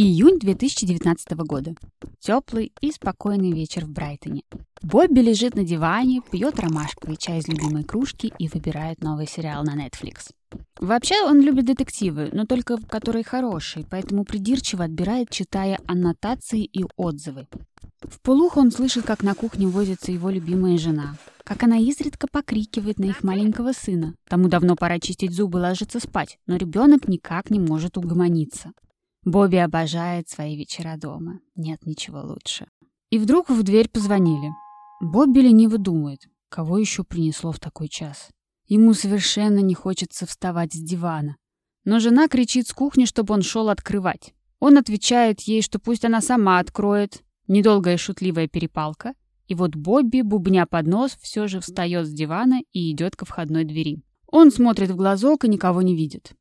Июнь 2019 года. Теплый и спокойный вечер в Брайтоне. Бобби лежит на диване, пьет ромашковый чай из любимой кружки и выбирает новый сериал на Netflix. Вообще он любит детективы, но только которые хорошие, поэтому придирчиво отбирает, читая аннотации и отзывы. В полух он слышит, как на кухне возится его любимая жена, как она изредка покрикивает на их маленького сына. Тому давно пора чистить зубы, ложиться спать, но ребенок никак не может угомониться. Бобби обожает свои вечера дома. Нет ничего лучше. И вдруг в дверь позвонили. Бобби лениво думает, кого еще принесло в такой час. Ему совершенно не хочется вставать с дивана. Но жена кричит с кухни, чтобы он шел открывать. Он отвечает ей, что пусть она сама откроет. Недолгая шутливая перепалка. И вот Бобби, бубня под нос, все же встает с дивана и идет ко входной двери. Он смотрит в глазок и никого не видит.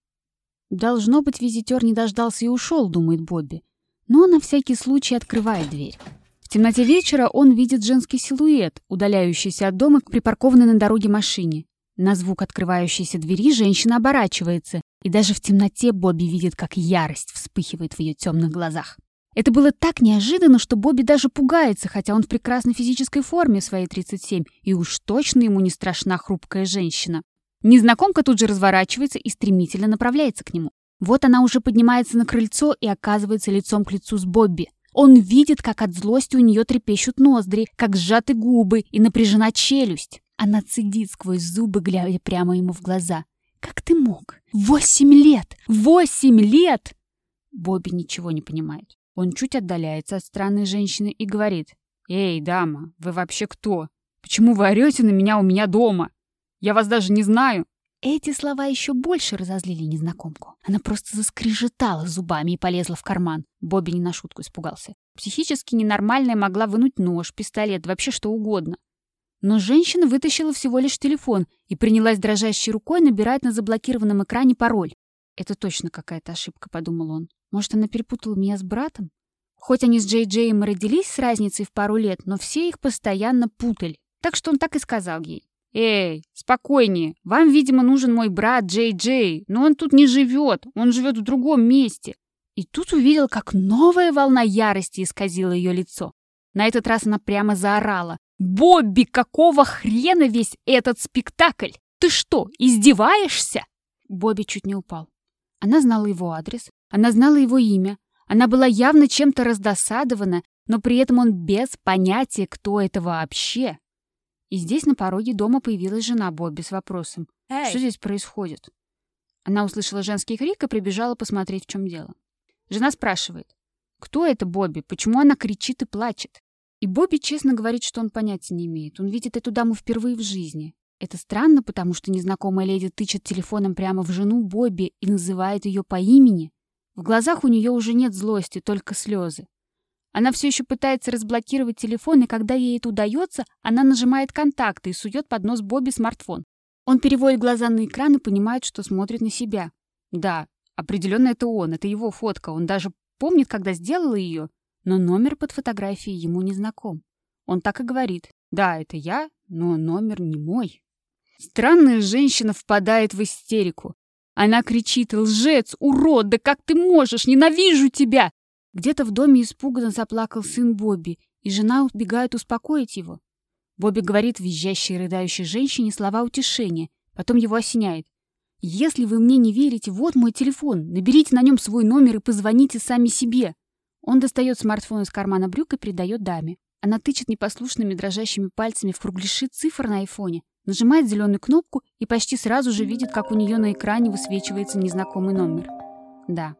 Должно быть, визитер не дождался и ушел, думает Бобби. Но на всякий случай открывает дверь. В темноте вечера он видит женский силуэт, удаляющийся от дома к припаркованной на дороге машине. На звук открывающейся двери женщина оборачивается, и даже в темноте Бобби видит, как ярость вспыхивает в ее темных глазах. Это было так неожиданно, что Бобби даже пугается, хотя он в прекрасной физической форме своей 37, и уж точно ему не страшна хрупкая женщина. Незнакомка тут же разворачивается и стремительно направляется к нему. Вот она уже поднимается на крыльцо и оказывается лицом к лицу с Бобби. Он видит, как от злости у нее трепещут ноздри, как сжаты губы и напряжена челюсть. Она цедит сквозь зубы, глядя прямо ему в глаза. «Как ты мог? Восемь лет! Восемь лет!» Бобби ничего не понимает. Он чуть отдаляется от странной женщины и говорит. «Эй, дама, вы вообще кто? Почему вы орете на меня у меня дома?» Я вас даже не знаю!» Эти слова еще больше разозлили незнакомку. Она просто заскрежетала зубами и полезла в карман. Бобби не на шутку испугался. Психически ненормальная могла вынуть нож, пистолет, вообще что угодно. Но женщина вытащила всего лишь телефон и принялась дрожащей рукой набирать на заблокированном экране пароль. «Это точно какая-то ошибка», — подумал он. «Может, она перепутала меня с братом?» Хоть они с Джей Джеем и родились с разницей в пару лет, но все их постоянно путали. Так что он так и сказал ей. «Эй, спокойнее. Вам, видимо, нужен мой брат Джей Джей, но он тут не живет, он живет в другом месте». И тут увидел, как новая волна ярости исказила ее лицо. На этот раз она прямо заорала. «Бобби, какого хрена весь этот спектакль? Ты что, издеваешься?» Бобби чуть не упал. Она знала его адрес, она знала его имя, она была явно чем-то раздосадована, но при этом он без понятия, кто это вообще. И здесь на пороге дома появилась жена Бобби с вопросом. Эй. Что здесь происходит? Она услышала женский крик и прибежала посмотреть, в чем дело. Жена спрашивает. Кто это Бобби? Почему она кричит и плачет? И Бобби честно говорит, что он понятия не имеет. Он видит эту даму впервые в жизни. Это странно, потому что незнакомая леди тычет телефоном прямо в жену Бобби и называет ее по имени. В глазах у нее уже нет злости, только слезы. Она все еще пытается разблокировать телефон, и когда ей это удается, она нажимает контакты и сует под нос Бобби смартфон. Он переводит глаза на экран и понимает, что смотрит на себя. Да, определенно это он, это его фотка. Он даже помнит, когда сделала ее, но номер под фотографией ему не знаком. Он так и говорит. Да, это я, но номер не мой. Странная женщина впадает в истерику. Она кричит «Лжец! Урод! Да как ты можешь? Ненавижу тебя!» Где-то в доме испуганно заплакал сын Бобби, и жена убегает успокоить его. Бобби говорит визжащей и рыдающей женщине слова утешения, потом его осеняет. «Если вы мне не верите, вот мой телефон, наберите на нем свой номер и позвоните сами себе». Он достает смартфон из кармана брюк и передает даме. Она тычет непослушными дрожащими пальцами в кругляши цифр на айфоне, нажимает зеленую кнопку и почти сразу же видит, как у нее на экране высвечивается незнакомый номер. Да,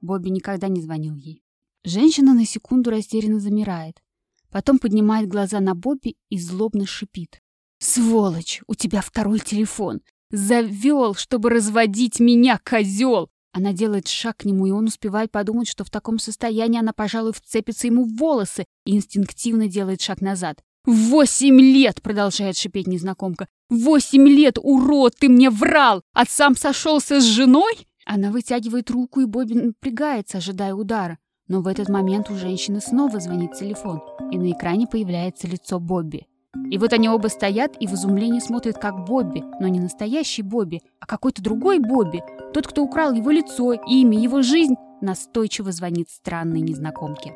Бобби никогда не звонил ей. Женщина на секунду растерянно замирает. Потом поднимает глаза на Бобби и злобно шипит. «Сволочь! У тебя второй телефон! Завел, чтобы разводить меня, козел!» Она делает шаг к нему, и он успевает подумать, что в таком состоянии она, пожалуй, вцепится ему в волосы и инстинктивно делает шаг назад. «Восемь лет!» — продолжает шипеть незнакомка. «Восемь лет, урод, ты мне врал! А сам сошелся с женой?» Она вытягивает руку, и Бобби напрягается, ожидая удара. Но в этот момент у женщины снова звонит телефон, и на экране появляется лицо Бобби. И вот они оба стоят и в изумлении смотрят, как Бобби, но не настоящий Бобби, а какой-то другой Бобби, тот, кто украл его лицо, имя, его жизнь, настойчиво звонит странной незнакомке.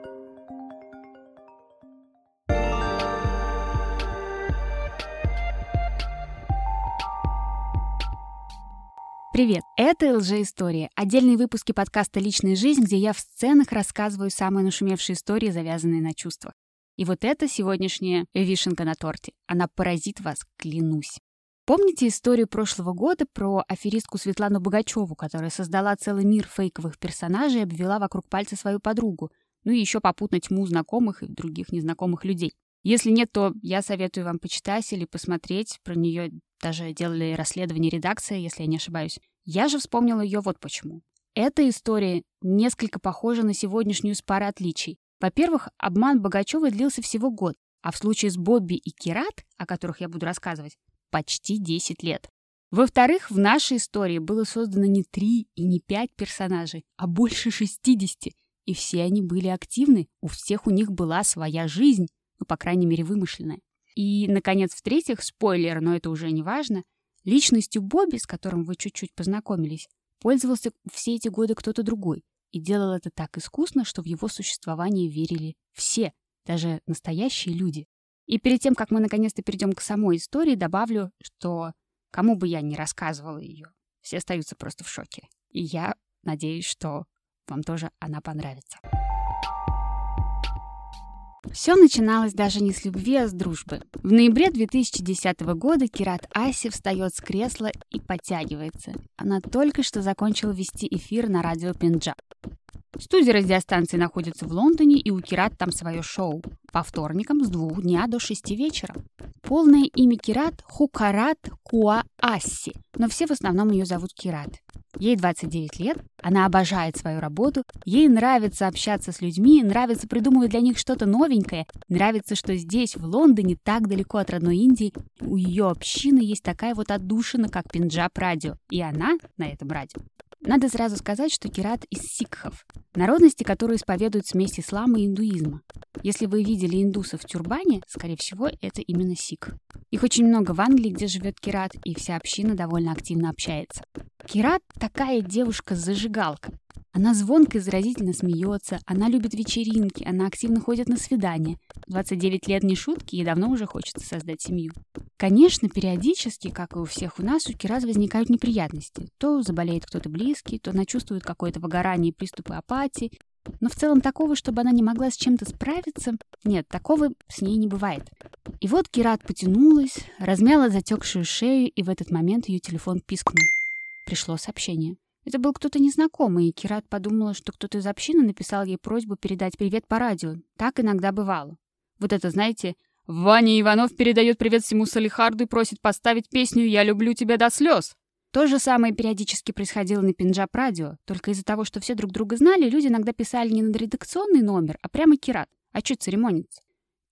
Привет! Это ЛЖ-история. Отдельные выпуски подкаста «Личная жизнь», где я в сценах рассказываю самые нашумевшие истории, завязанные на чувствах. И вот это сегодняшняя вишенка на торте. Она поразит вас, клянусь. Помните историю прошлого года про аферистку Светлану Богачеву, которая создала целый мир фейковых персонажей и обвела вокруг пальца свою подругу, ну и еще попутно тьму знакомых и других незнакомых людей? Если нет, то я советую вам почитать или посмотреть. Про нее даже делали расследование редакция, если я не ошибаюсь. Я же вспомнила ее вот почему. Эта история несколько похожа на сегодняшнюю с парой отличий. Во-первых, обман Богачевой длился всего год, а в случае с Бобби и Кират, о которых я буду рассказывать, почти 10 лет. Во-вторых, в нашей истории было создано не три и не пять персонажей, а больше 60. И все они были активны, у всех у них была своя жизнь, ну, по крайней мере, вымышленная. И, наконец, в-третьих, спойлер, но это уже не важно, личностью Бобби, с которым вы чуть-чуть познакомились, пользовался все эти годы кто-то другой и делал это так искусно, что в его существование верили все, даже настоящие люди. И перед тем, как мы наконец-то перейдем к самой истории, добавлю, что кому бы я ни рассказывала ее, все остаются просто в шоке. И я надеюсь, что вам тоже она понравится. Все начиналось даже не с любви, а с дружбы. В ноябре 2010 года Кират Аси встает с кресла и подтягивается. Она только что закончила вести эфир на радио Пенджаб. Студия радиостанции находится в Лондоне, и у Кират там свое шоу. По вторникам с двух дня до шести вечера. Полное имя Кират – Хукарат Куа Асси, но все в основном ее зовут Кират. Ей 29 лет, она обожает свою работу, ей нравится общаться с людьми, нравится придумывать для них что-то новенькое, нравится, что здесь, в Лондоне, так далеко от родной Индии, у ее общины есть такая вот отдушина, как Пенджаб Радио, и она на этом радио. Надо сразу сказать, что Кират из сикхов, народности, которые исповедуют смесь ислама и индуизма. Если вы видели индусов в тюрбане, скорее всего, это именно сик. Их очень много в Англии, где живет Кират, и вся община довольно активно общается. Кират такая девушка-зажигалка. Она звонко и заразительно смеется, она любит вечеринки, она активно ходит на свидания. 29 лет не шутки, и давно уже хочется создать семью. Конечно, периодически, как и у всех у нас, у Кираз возникают неприятности. То заболеет кто-то близкий, то она чувствует какое-то выгорание и приступы апатии. Но в целом такого, чтобы она не могла с чем-то справиться, нет, такого с ней не бывает. И вот Кират потянулась, размяла затекшую шею, и в этот момент ее телефон пискнул. Пришло сообщение. Это был кто-то незнакомый, и Кират подумала, что кто-то из общины написал ей просьбу передать привет по радио. Так иногда бывало. Вот это, знаете, «Ваня Иванов передает привет всему Салихарду и просит поставить песню «Я люблю тебя до слез». То же самое периодически происходило на Пенджаб радио, только из-за того, что все друг друга знали, люди иногда писали не на редакционный номер, а прямо Кират. А что церемониться?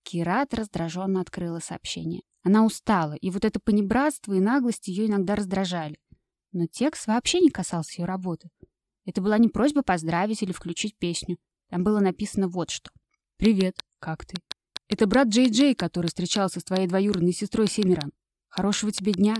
Кират раздраженно открыла сообщение. Она устала, и вот это понебратство и наглость ее иногда раздражали. Но текст вообще не касался ее работы. Это была не просьба поздравить или включить песню. Там было написано вот что. «Привет, как ты? Это брат Джей Джей, который встречался с твоей двоюродной сестрой Семиран. Хорошего тебе дня,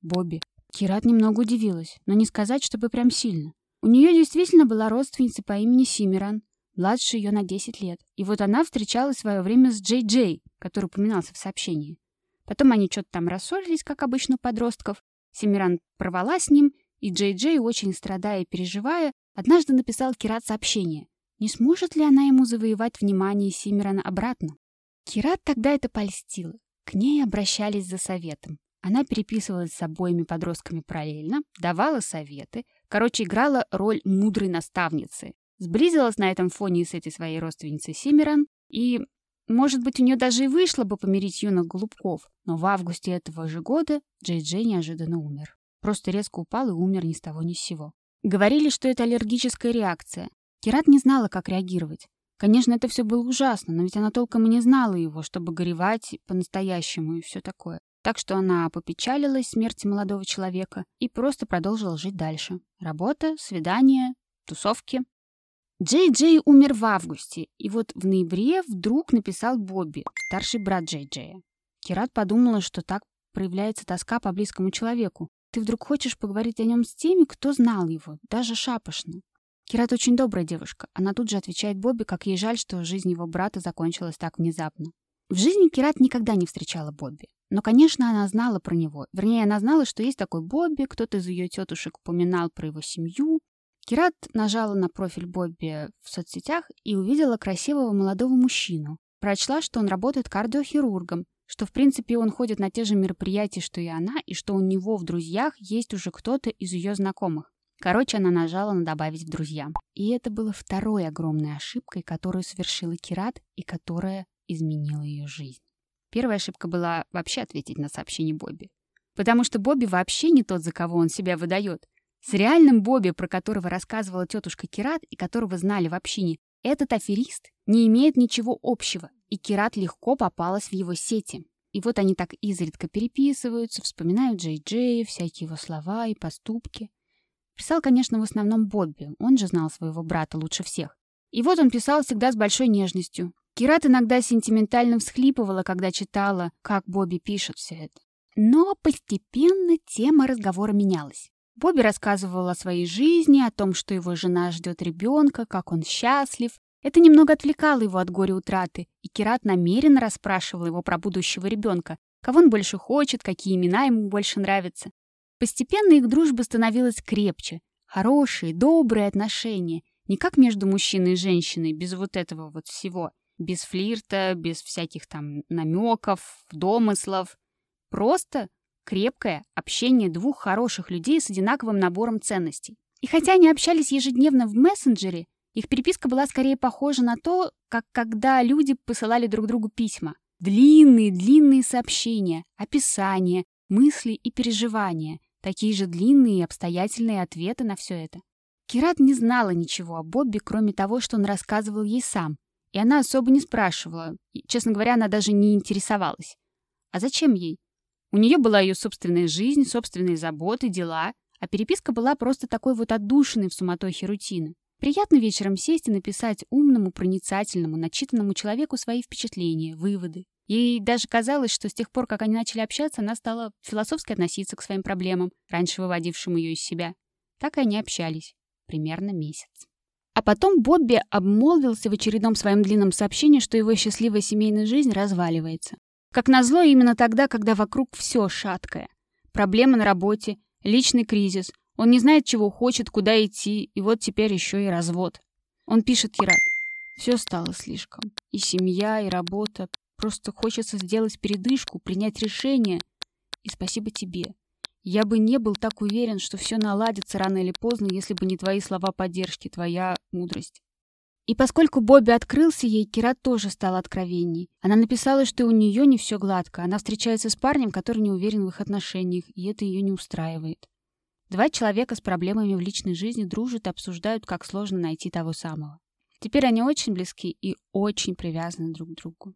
Бобби». Кират немного удивилась, но не сказать, чтобы прям сильно. У нее действительно была родственница по имени Симиран, младше ее на 10 лет. И вот она встречалась в свое время с Джей Джей, который упоминался в сообщении. Потом они что-то там рассорились, как обычно у подростков, Семиран порвала с ним, и Джей Джей, очень страдая и переживая, однажды написал Кират сообщение. Не сможет ли она ему завоевать внимание Семирана обратно? Кират тогда это польстила. К ней обращались за советом. Она переписывалась с обоими подростками параллельно, давала советы, короче, играла роль мудрой наставницы. Сблизилась на этом фоне с этой своей родственницей Семиран, и может быть, у нее даже и вышло бы помирить юных голубков, но в августе этого же года Джей Джей неожиданно умер. Просто резко упал и умер ни с того ни с сего. Говорили, что это аллергическая реакция. Кират не знала, как реагировать. Конечно, это все было ужасно, но ведь она толком и не знала его, чтобы горевать по-настоящему и все такое. Так что она попечалилась смерти молодого человека и просто продолжила жить дальше. Работа, свидания, тусовки. Джей Джей умер в августе, и вот в ноябре вдруг написал Бобби, старший брат Джей Джея. Кират подумала, что так проявляется тоска по близкому человеку. Ты вдруг хочешь поговорить о нем с теми, кто знал его, даже шапошно. Кират очень добрая девушка. Она тут же отвечает Бобби, как ей жаль, что жизнь его брата закончилась так внезапно. В жизни Кират никогда не встречала Бобби. Но, конечно, она знала про него. Вернее, она знала, что есть такой Бобби, кто-то из ее тетушек упоминал про его семью. Кират нажала на профиль Бобби в соцсетях и увидела красивого молодого мужчину. Прочла, что он работает кардиохирургом, что, в принципе, он ходит на те же мероприятия, что и она, и что у него в друзьях есть уже кто-то из ее знакомых. Короче, она нажала на «добавить в друзья». И это было второй огромной ошибкой, которую совершила Кират и которая изменила ее жизнь. Первая ошибка была вообще ответить на сообщение Бобби. Потому что Бобби вообще не тот, за кого он себя выдает. С реальным Бобби, про которого рассказывала тетушка Кират и которого знали в общине, этот аферист не имеет ничего общего, и Кират легко попалась в его сети. И вот они так изредка переписываются, вспоминают Джей Джей, всякие его слова и поступки. Писал, конечно, в основном Бобби, он же знал своего брата лучше всех. И вот он писал всегда с большой нежностью. Кират иногда сентиментально всхлипывала, когда читала, как Бобби пишет все это. Но постепенно тема разговора менялась. Бобби рассказывал о своей жизни, о том, что его жена ждет ребенка, как он счастлив. Это немного отвлекало его от горя утраты, и Кират намеренно расспрашивал его про будущего ребенка, кого он больше хочет, какие имена ему больше нравятся. Постепенно их дружба становилась крепче. Хорошие, добрые отношения. Не как между мужчиной и женщиной, без вот этого вот всего. Без флирта, без всяких там намеков, домыслов. Просто крепкое общение двух хороших людей с одинаковым набором ценностей. И хотя они общались ежедневно в мессенджере, их переписка была скорее похожа на то, как когда люди посылали друг другу письма. Длинные-длинные сообщения, описания, мысли и переживания, такие же длинные и обстоятельные ответы на все это. Кират не знала ничего о Бобби, кроме того, что он рассказывал ей сам, и она особо не спрашивала, и, честно говоря, она даже не интересовалась. А зачем ей? У нее была ее собственная жизнь, собственные заботы, дела, а переписка была просто такой вот отдушиной в суматохе рутины. Приятно вечером сесть и написать умному, проницательному, начитанному человеку свои впечатления, выводы. Ей даже казалось, что с тех пор, как они начали общаться, она стала философски относиться к своим проблемам, раньше выводившим ее из себя. Так и они общались. Примерно месяц. А потом Бобби обмолвился в очередном своем длинном сообщении, что его счастливая семейная жизнь разваливается. Как назло, именно тогда, когда вокруг все шаткое. Проблемы на работе, личный кризис. Он не знает, чего хочет, куда идти, и вот теперь еще и развод. Он пишет Кират. Все стало слишком. И семья, и работа. Просто хочется сделать передышку, принять решение. И спасибо тебе. Я бы не был так уверен, что все наладится рано или поздно, если бы не твои слова поддержки, твоя мудрость. И поскольку Бобби открылся ей, Кира тоже стала откровенней. Она написала, что у нее не все гладко. Она встречается с парнем, который не уверен в их отношениях, и это ее не устраивает. Два человека с проблемами в личной жизни дружат и обсуждают, как сложно найти того самого. Теперь они очень близки и очень привязаны друг к другу.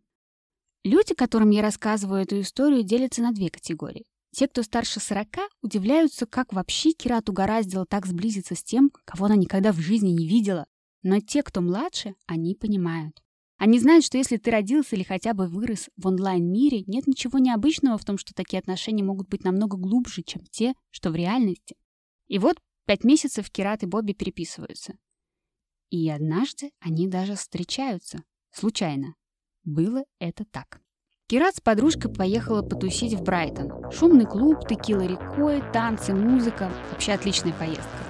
Люди, которым я рассказываю эту историю, делятся на две категории. Те, кто старше 40, удивляются, как вообще Кират угораздила так сблизиться с тем, кого она никогда в жизни не видела. Но те, кто младше, они понимают. Они знают, что если ты родился или хотя бы вырос в онлайн-мире, нет ничего необычного в том, что такие отношения могут быть намного глубже, чем те, что в реальности. И вот пять месяцев Кират и Бобби переписываются. И однажды они даже встречаются. Случайно. Было это так. Кират с подружкой поехала потусить в Брайтон. Шумный клуб, текила рекой, танцы, музыка. Вообще отличная поездка.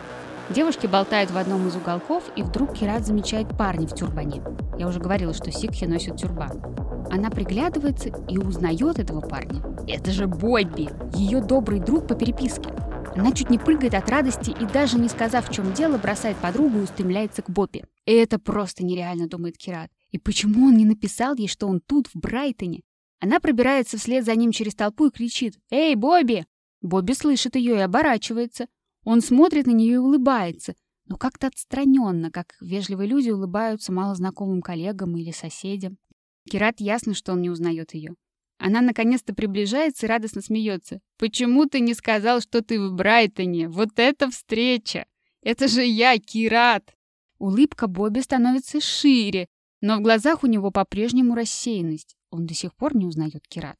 Девушки болтают в одном из уголков, и вдруг Кират замечает парня в тюрбане. Я уже говорила, что сикхи носят тюрбан. Она приглядывается и узнает этого парня. Это же Бобби, ее добрый друг по переписке. Она чуть не прыгает от радости и даже не сказав, в чем дело, бросает подругу и устремляется к Бобби. Это просто нереально, думает Кират. И почему он не написал ей, что он тут, в Брайтоне? Она пробирается вслед за ним через толпу и кричит «Эй, Бобби!». Бобби слышит ее и оборачивается. Он смотрит на нее и улыбается, но как-то отстраненно, как вежливые люди улыбаются малознакомым коллегам или соседям. Кират ясно, что он не узнает ее. Она наконец-то приближается и радостно смеется. «Почему ты не сказал, что ты в Брайтоне? Вот это встреча! Это же я, Кират!» Улыбка Бобби становится шире, но в глазах у него по-прежнему рассеянность. Он до сих пор не узнает Кират.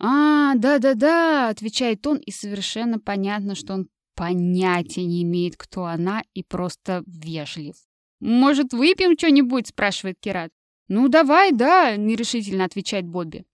«А, да-да-да», — отвечает он, и совершенно понятно, что он понятия не имеет, кто она, и просто вежлив. «Может, выпьем что-нибудь?» — спрашивает Кират. «Ну, давай, да», — нерешительно отвечает Бобби.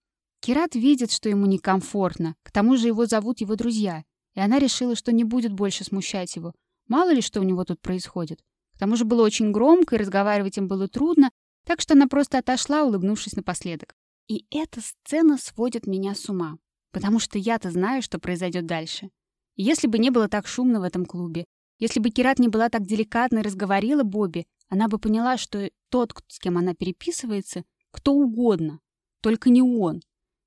Кират видит, что ему некомфортно. К тому же его зовут его друзья. И она решила, что не будет больше смущать его. Мало ли, что у него тут происходит. К тому же было очень громко, и разговаривать им было трудно, так что она просто отошла, улыбнувшись напоследок. И эта сцена сводит меня с ума. Потому что я-то знаю, что произойдет дальше. Если бы не было так шумно в этом клубе, если бы Кират не была так деликатна и разговорила Бобби, она бы поняла, что тот, с кем она переписывается, кто угодно, только не он.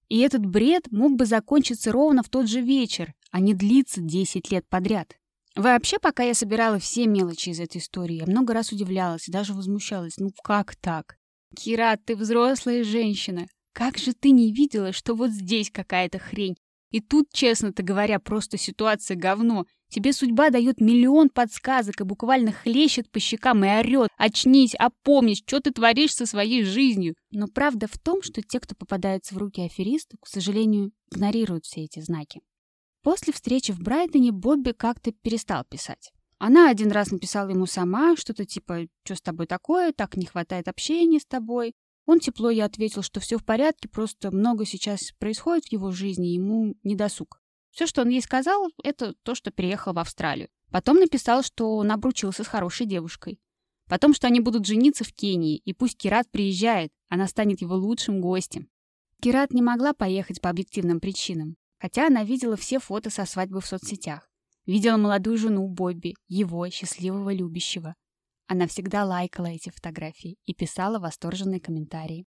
И этот бред мог бы закончиться ровно в тот же вечер, а не длиться 10 лет подряд. Вообще, пока я собирала все мелочи из этой истории, я много раз удивлялась и даже возмущалась. Ну как так? Кира, ты взрослая женщина. Как же ты не видела, что вот здесь какая-то хрень? И тут, честно-то говоря, просто ситуация говно. Тебе судьба дает миллион подсказок и буквально хлещет по щекам и орет. Очнись, опомнись, что ты творишь со своей жизнью. Но правда в том, что те, кто попадается в руки аферисту, к сожалению, игнорируют все эти знаки. После встречи в Брайтоне Бобби как-то перестал писать. Она один раз написала ему сама, что-то типа «Что с тобой такое? Так не хватает общения с тобой». Он тепло ей ответил, что все в порядке, просто много сейчас происходит в его жизни, ему не досуг. Все, что он ей сказал, это то, что переехал в Австралию. Потом написал, что он обручился с хорошей девушкой. Потом, что они будут жениться в Кении, и пусть Кират приезжает, она станет его лучшим гостем. Кират не могла поехать по объективным причинам, хотя она видела все фото со свадьбы в соцсетях. Видела молодую жену Бобби, его счастливого любящего. Она всегда лайкала эти фотографии и писала восторженные комментарии.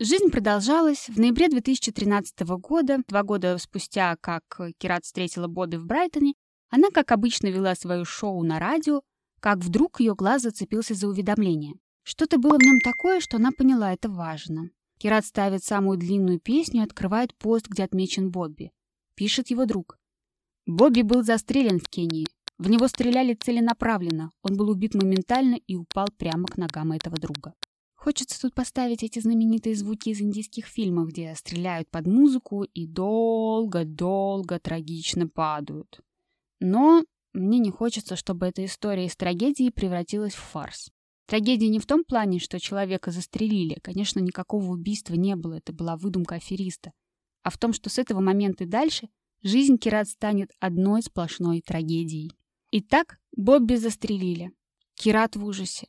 Жизнь продолжалась. В ноябре 2013 года, два года спустя, как Кират встретила Бобби в Брайтоне, она, как обычно, вела свое шоу на радио, как вдруг ее глаз зацепился за уведомление. Что-то было в нем такое, что она поняла, это важно. Кират ставит самую длинную песню и открывает пост, где отмечен Бобби. Пишет его друг. Бобби был застрелен в Кении. В него стреляли целенаправленно. Он был убит моментально и упал прямо к ногам этого друга. Хочется тут поставить эти знаменитые звуки из индийских фильмов, где стреляют под музыку и долго-долго трагично падают. Но мне не хочется, чтобы эта история из трагедии превратилась в фарс. Трагедия не в том плане, что человека застрелили. Конечно, никакого убийства не было, это была выдумка афериста. А в том, что с этого момента и дальше жизнь Кират станет одной сплошной трагедией. Итак, Бобби застрелили. Кират в ужасе.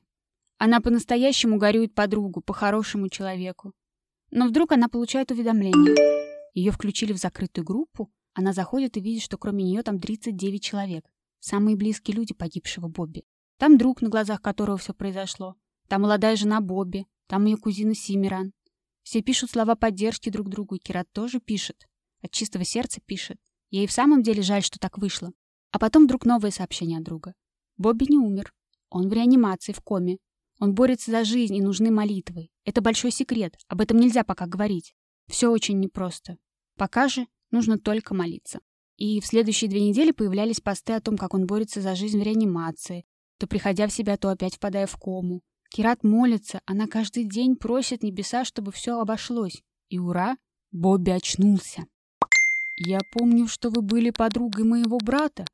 Она по-настоящему горюет подругу, по-хорошему человеку. Но вдруг она получает уведомление. Ее включили в закрытую группу. Она заходит и видит, что кроме нее там 39 человек. Самые близкие люди погибшего Бобби. Там друг, на глазах которого все произошло. Там молодая жена Бобби. Там ее кузина Симиран. Все пишут слова поддержки друг другу, и Кират тоже пишет. От чистого сердца пишет. Ей в самом деле жаль, что так вышло. А потом вдруг новое сообщение от друга. Бобби не умер. Он в реанимации, в коме. Он борется за жизнь и нужны молитвы. Это большой секрет. Об этом нельзя пока говорить. Все очень непросто. Пока же нужно только молиться. И в следующие две недели появлялись посты о том, как он борется за жизнь в реанимации, то приходя в себя, то опять впадая в кому. Кират молится, она каждый день просит небеса, чтобы все обошлось. И ура, Бобби очнулся. «Я помню, что вы были подругой моего брата»,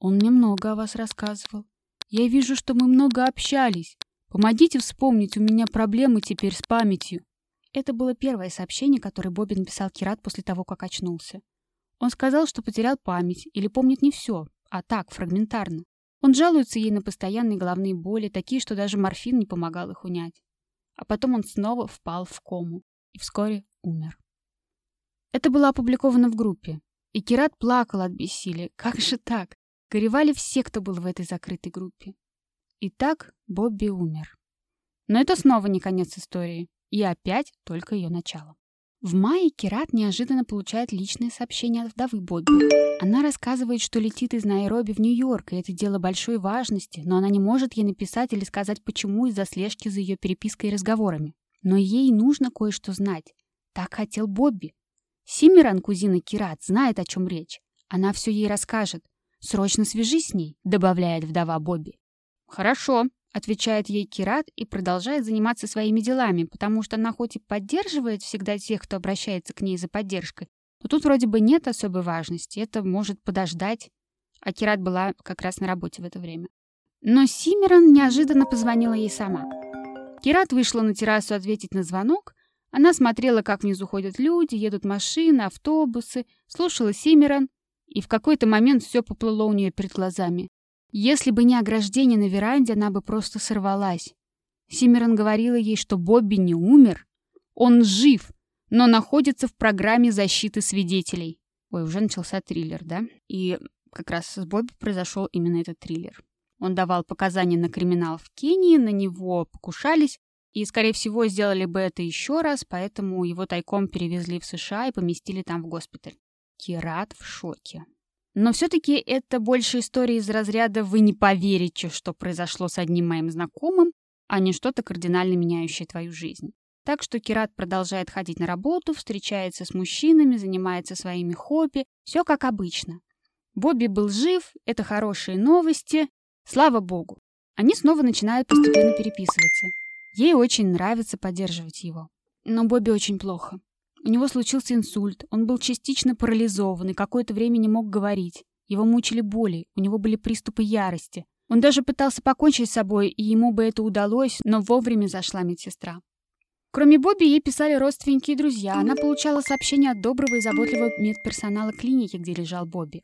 он мне много о вас рассказывал. Я вижу, что мы много общались. Помогите вспомнить, у меня проблемы теперь с памятью. Это было первое сообщение, которое Бобби написал Кират после того, как очнулся. Он сказал, что потерял память или помнит не все, а так, фрагментарно. Он жалуется ей на постоянные головные боли, такие, что даже морфин не помогал их унять. А потом он снова впал в кому и вскоре умер. Это было опубликовано в группе. И Кират плакал от бессилия. Как же так? Горевали все, кто был в этой закрытой группе. И так Бобби умер. Но это снова не конец истории. И опять только ее начало. В мае Кират неожиданно получает личное сообщение от вдовы Бобби. Она рассказывает, что летит из Найроби в Нью-Йорк, и это дело большой важности, но она не может ей написать или сказать, почему из-за слежки за ее перепиской и разговорами. Но ей нужно кое-что знать. Так хотел Бобби. Симиран, кузина Кират, знает, о чем речь. Она все ей расскажет. «Срочно свяжись с ней», — добавляет вдова Бобби. «Хорошо», — отвечает ей Кират и продолжает заниматься своими делами, потому что она хоть и поддерживает всегда тех, кто обращается к ней за поддержкой, Но тут вроде бы нет особой важности, это может подождать. А Кират была как раз на работе в это время. Но Симерон неожиданно позвонила ей сама. Кират вышла на террасу ответить на звонок. Она смотрела, как внизу ходят люди, едут машины, автобусы, слушала Симерон, и в какой-то момент все поплыло у нее перед глазами. Если бы не ограждение на веранде, она бы просто сорвалась. Симерон говорила ей, что Бобби не умер. Он жив, но находится в программе защиты свидетелей. Ой, уже начался триллер, да? И как раз с Бобби произошел именно этот триллер. Он давал показания на криминал в Кении, на него покушались, и, скорее всего, сделали бы это еще раз, поэтому его тайком перевезли в США и поместили там в госпиталь. Кират в шоке. Но все-таки это больше история из разряда «вы не поверите, что произошло с одним моим знакомым», а не что-то кардинально меняющее твою жизнь. Так что Кират продолжает ходить на работу, встречается с мужчинами, занимается своими хобби. Все как обычно. Бобби был жив, это хорошие новости. Слава богу. Они снова начинают постепенно переписываться. Ей очень нравится поддерживать его. Но Бобби очень плохо. У него случился инсульт, он был частично парализован и какое-то время не мог говорить. Его мучили боли, у него были приступы ярости. Он даже пытался покончить с собой, и ему бы это удалось, но вовремя зашла медсестра. Кроме Бобби, ей писали родственники и друзья. Она получала сообщения от доброго и заботливого медперсонала клиники, где лежал Бобби.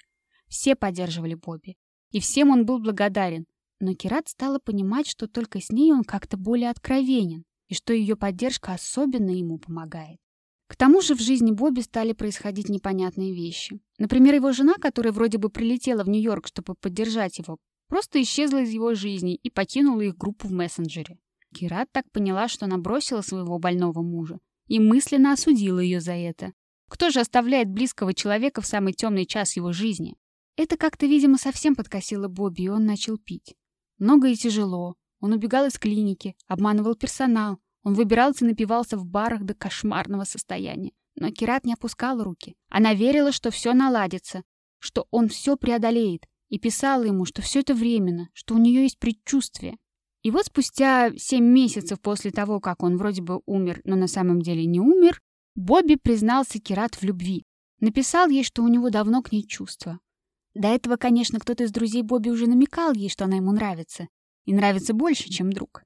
Все поддерживали Бобби. И всем он был благодарен. Но Кират стала понимать, что только с ней он как-то более откровенен, и что ее поддержка особенно ему помогает. К тому же в жизни Бобби стали происходить непонятные вещи. Например, его жена, которая вроде бы прилетела в Нью-Йорк, чтобы поддержать его, просто исчезла из его жизни и покинула их группу в мессенджере. Кират так поняла, что она бросила своего больного мужа и мысленно осудила ее за это. Кто же оставляет близкого человека в самый темный час его жизни? Это как-то, видимо, совсем подкосило Бобби, и он начал пить. Много и тяжело. Он убегал из клиники, обманывал персонал, он выбирался и напивался в барах до кошмарного состояния. Но Кират не опускала руки. Она верила, что все наладится, что он все преодолеет, и писала ему, что все это временно, что у нее есть предчувствие. И вот спустя семь месяцев после того, как он вроде бы умер, но на самом деле не умер, Бобби признался Кират в любви. Написал ей, что у него давно к ней чувства. До этого, конечно, кто-то из друзей Бобби уже намекал ей, что она ему нравится. И нравится больше, чем друг.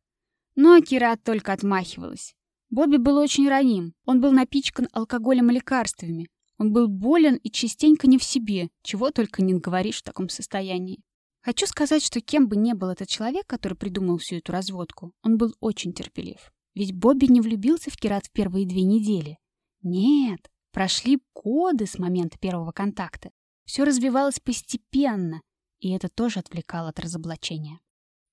Но Акира только отмахивалась. Бобби был очень раним. Он был напичкан алкоголем и лекарствами. Он был болен и частенько не в себе, чего только не говоришь в таком состоянии. Хочу сказать, что кем бы ни был этот человек, который придумал всю эту разводку, он был очень терпелив. Ведь Бобби не влюбился в Кират в первые две недели. Нет, прошли годы с момента первого контакта. Все развивалось постепенно, и это тоже отвлекало от разоблачения.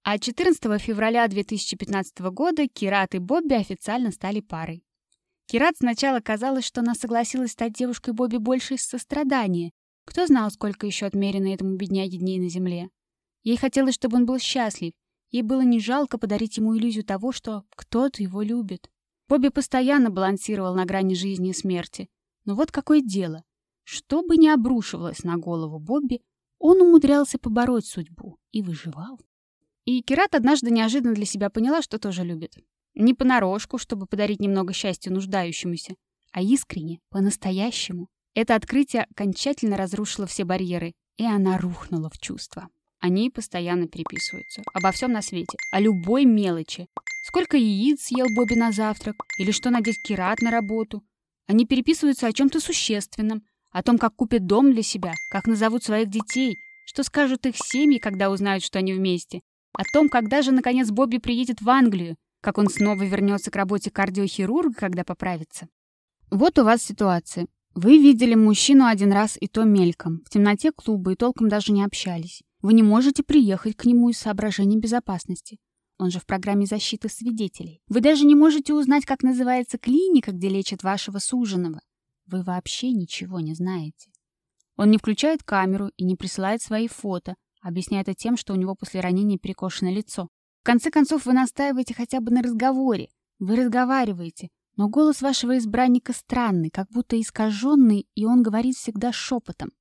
А 14 февраля 2015 года Кират и Бобби официально стали парой. Кират сначала казалось, что она согласилась стать девушкой Бобби больше из сострадания. Кто знал, сколько еще отмерено этому бедняге дней на земле. Ей хотелось, чтобы он был счастлив. Ей было не жалко подарить ему иллюзию того, что кто-то его любит. Бобби постоянно балансировал на грани жизни и смерти. Но вот какое дело. Что бы ни обрушивалось на голову Бобби, он умудрялся побороть судьбу и выживал. И Кират однажды неожиданно для себя поняла, что тоже любит. Не понарошку, чтобы подарить немного счастья нуждающемуся, а искренне, по-настоящему. Это открытие окончательно разрушило все барьеры, и она рухнула в чувства. Они постоянно переписываются. Обо всем на свете. О любой мелочи. Сколько яиц съел Бобби на завтрак? Или что надеть Кират на работу? Они переписываются о чем-то существенном. О том, как купят дом для себя, как назовут своих детей, что скажут их семьи, когда узнают, что они вместе, о том, когда же, наконец, Бобби приедет в Англию, как он снова вернется к работе кардиохирурга, когда поправится. Вот у вас ситуация. Вы видели мужчину один раз и то мельком, в темноте клуба и толком даже не общались. Вы не можете приехать к нему из соображений безопасности. Он же в программе защиты свидетелей. Вы даже не можете узнать, как называется клиника, где лечат вашего суженого. Вы вообще ничего не знаете. Он не включает камеру и не присылает свои фото, объясняя это тем, что у него после ранения перекошено лицо. В конце концов, вы настаиваете хотя бы на разговоре. Вы разговариваете, но голос вашего избранника странный, как будто искаженный, и он говорит всегда шепотом.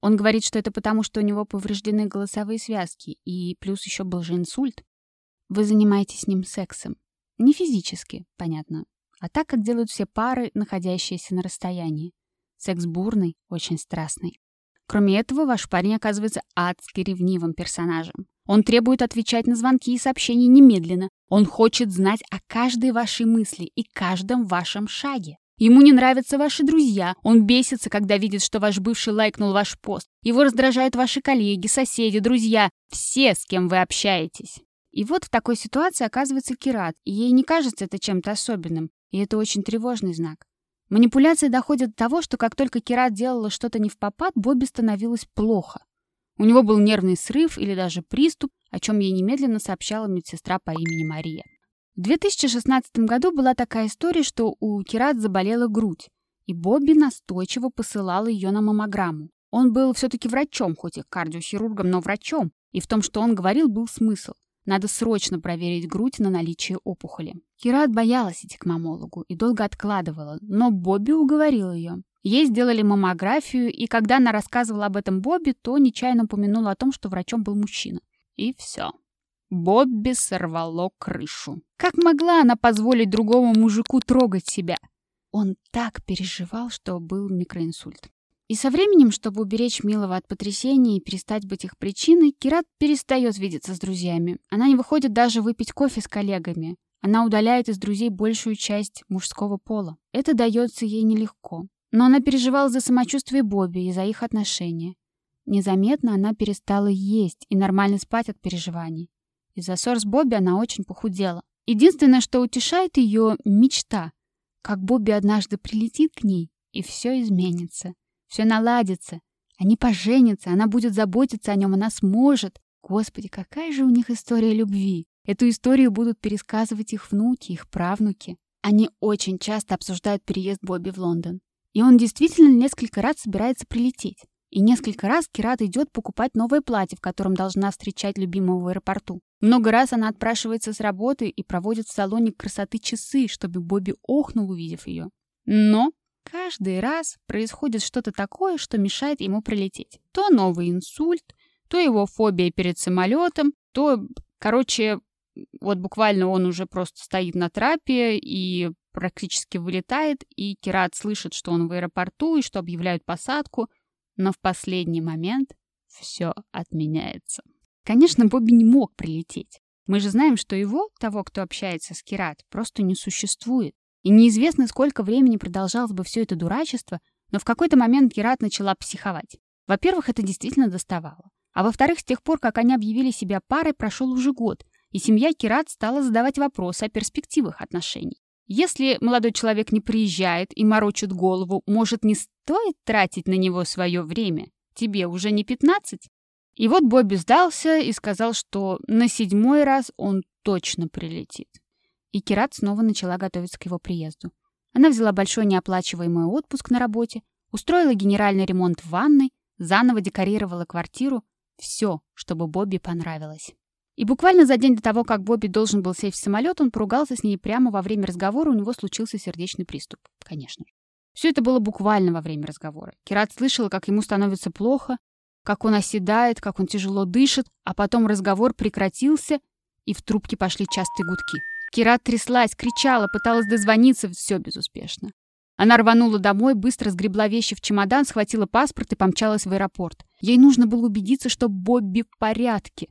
Он говорит, что это потому, что у него повреждены голосовые связки, и плюс еще был же инсульт. Вы занимаетесь с ним сексом. Не физически, понятно, а так, как делают все пары, находящиеся на расстоянии. Секс бурный, очень страстный. Кроме этого, ваш парень оказывается адски ревнивым персонажем. Он требует отвечать на звонки и сообщения немедленно. Он хочет знать о каждой вашей мысли и каждом вашем шаге. Ему не нравятся ваши друзья. Он бесится, когда видит, что ваш бывший лайкнул ваш пост. Его раздражают ваши коллеги, соседи, друзья. Все, с кем вы общаетесь. И вот в такой ситуации оказывается Кират, и ей не кажется это чем-то особенным. И это очень тревожный знак. Манипуляции доходят до того, что как только Кира делала что-то не в попад, Бобби становилось плохо. У него был нервный срыв или даже приступ, о чем ей немедленно сообщала медсестра по имени Мария. В 2016 году была такая история, что у Кират заболела грудь, и Бобби настойчиво посылал ее на маммограмму. Он был все-таки врачом, хоть и кардиохирургом, но врачом, и в том, что он говорил, был смысл. Надо срочно проверить грудь на наличие опухоли. Кират боялась идти к мамологу и долго откладывала, но Бобби уговорил ее. Ей сделали маммографию, и когда она рассказывала об этом Бобби, то нечаянно упомянула о том, что врачом был мужчина. И все. Бобби сорвало крышу. Как могла она позволить другому мужику трогать себя? Он так переживал, что был микроинсульт. И со временем, чтобы уберечь Милого от потрясений и перестать быть их причиной, Кират перестает видеться с друзьями. Она не выходит даже выпить кофе с коллегами. Она удаляет из друзей большую часть мужского пола. Это дается ей нелегко. Но она переживала за самочувствие Бобби и за их отношения. Незаметно она перестала есть и нормально спать от переживаний. Из-за ссор с Бобби она очень похудела. Единственное, что утешает ее — мечта. Как Бобби однажды прилетит к ней, и все изменится. Все наладится. Они поженятся, она будет заботиться о нем, она сможет. Господи, какая же у них история любви. Эту историю будут пересказывать их внуки, их правнуки. Они очень часто обсуждают переезд Бобби в Лондон. И он действительно несколько раз собирается прилететь. И несколько раз Кират идет покупать новое платье, в котором должна встречать любимого в аэропорту. Много раз она отпрашивается с работы и проводит в салоне красоты часы, чтобы Бобби охнул, увидев ее. Но Каждый раз происходит что-то такое, что мешает ему прилететь. То новый инсульт, то его фобия перед самолетом, то, короче, вот буквально он уже просто стоит на трапе и практически вылетает, и Кират слышит, что он в аэропорту и что объявляют посадку, но в последний момент все отменяется. Конечно, Бобби не мог прилететь. Мы же знаем, что его, того, кто общается с Кират, просто не существует. И неизвестно, сколько времени продолжалось бы все это дурачество, но в какой-то момент Герат начала психовать. Во-первых, это действительно доставало. А во-вторых, с тех пор, как они объявили себя парой, прошел уже год, и семья Кират стала задавать вопросы о перспективах отношений. Если молодой человек не приезжает и морочит голову, может, не стоит тратить на него свое время? Тебе уже не 15? И вот Бобби сдался и сказал, что на седьмой раз он точно прилетит и Кират снова начала готовиться к его приезду. Она взяла большой неоплачиваемый отпуск на работе, устроила генеральный ремонт в ванной, заново декорировала квартиру. Все, чтобы Бобби понравилось. И буквально за день до того, как Бобби должен был сесть в самолет, он поругался с ней прямо во время разговора, у него случился сердечный приступ. Конечно. Все это было буквально во время разговора. Кират слышала, как ему становится плохо, как он оседает, как он тяжело дышит, а потом разговор прекратился, и в трубке пошли частые гудки. Кира тряслась, кричала, пыталась дозвониться, все безуспешно. Она рванула домой, быстро сгребла вещи в чемодан, схватила паспорт и помчалась в аэропорт. Ей нужно было убедиться, что Бобби в порядке.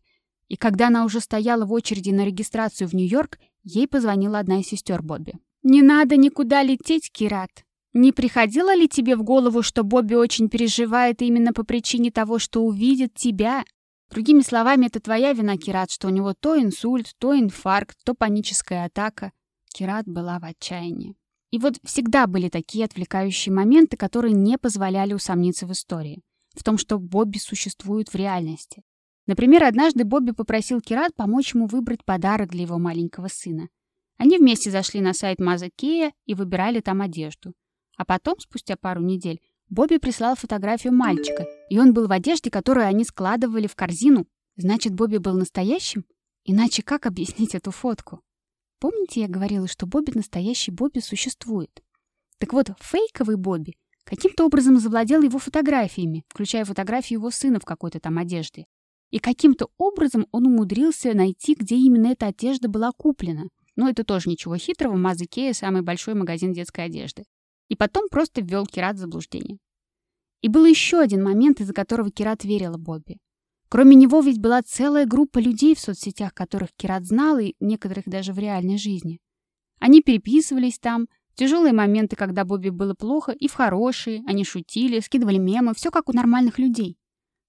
И когда она уже стояла в очереди на регистрацию в Нью-Йорк, ей позвонила одна из сестер Бобби. «Не надо никуда лететь, Кират. Не приходило ли тебе в голову, что Бобби очень переживает именно по причине того, что увидит тебя? Другими словами, это твоя вина, Кират, что у него то инсульт, то инфаркт, то паническая атака. Кират была в отчаянии. И вот всегда были такие отвлекающие моменты, которые не позволяли усомниться в истории. В том, что Бобби существует в реальности. Например, однажды Бобби попросил Кират помочь ему выбрать подарок для его маленького сына. Они вместе зашли на сайт Мазакея и выбирали там одежду. А потом, спустя пару недель, Бобби прислал фотографию мальчика, и он был в одежде, которую они складывали в корзину. Значит, Бобби был настоящим? Иначе как объяснить эту фотку? Помните, я говорила, что Бобби настоящий Бобби существует? Так вот, фейковый Бобби каким-то образом завладел его фотографиями, включая фотографию его сына в какой-то там одежде. И каким-то образом он умудрился найти, где именно эта одежда была куплена. Но это тоже ничего хитрого, Маза Кея — самый большой магазин детской одежды. и потом просто ввел Кират в заблуждение. И был еще один момент, из-за которого Кират верила Бобби. Кроме него ведь была целая группа людей в соцсетях, которых Кират знал, и некоторых даже в реальной жизни. Они переписывались там, в тяжелые моменты, когда Бобби было плохо, и в хорошие, они шутили, скидывали мемы, все как у нормальных людей.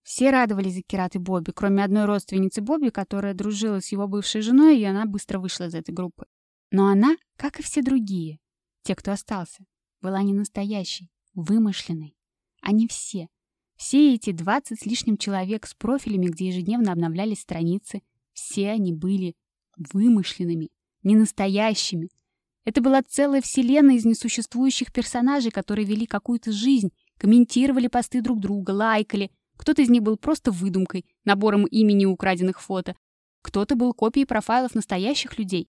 Все радовались за Кират и Бобби, кроме одной родственницы Бобби, которая дружила с его бывшей женой, и она быстро вышла из этой группы. Но она, как и все другие, те, кто остался, была не настоящей, вымышленной. Они все, все эти 20 с лишним человек с профилями, где ежедневно обновлялись страницы, все они были вымышленными, не настоящими. Это была целая вселенная из несуществующих персонажей, которые вели какую-то жизнь, комментировали посты друг друга, лайкали. Кто-то из них был просто выдумкой, набором имени украденных фото. Кто-то был копией профайлов настоящих людей.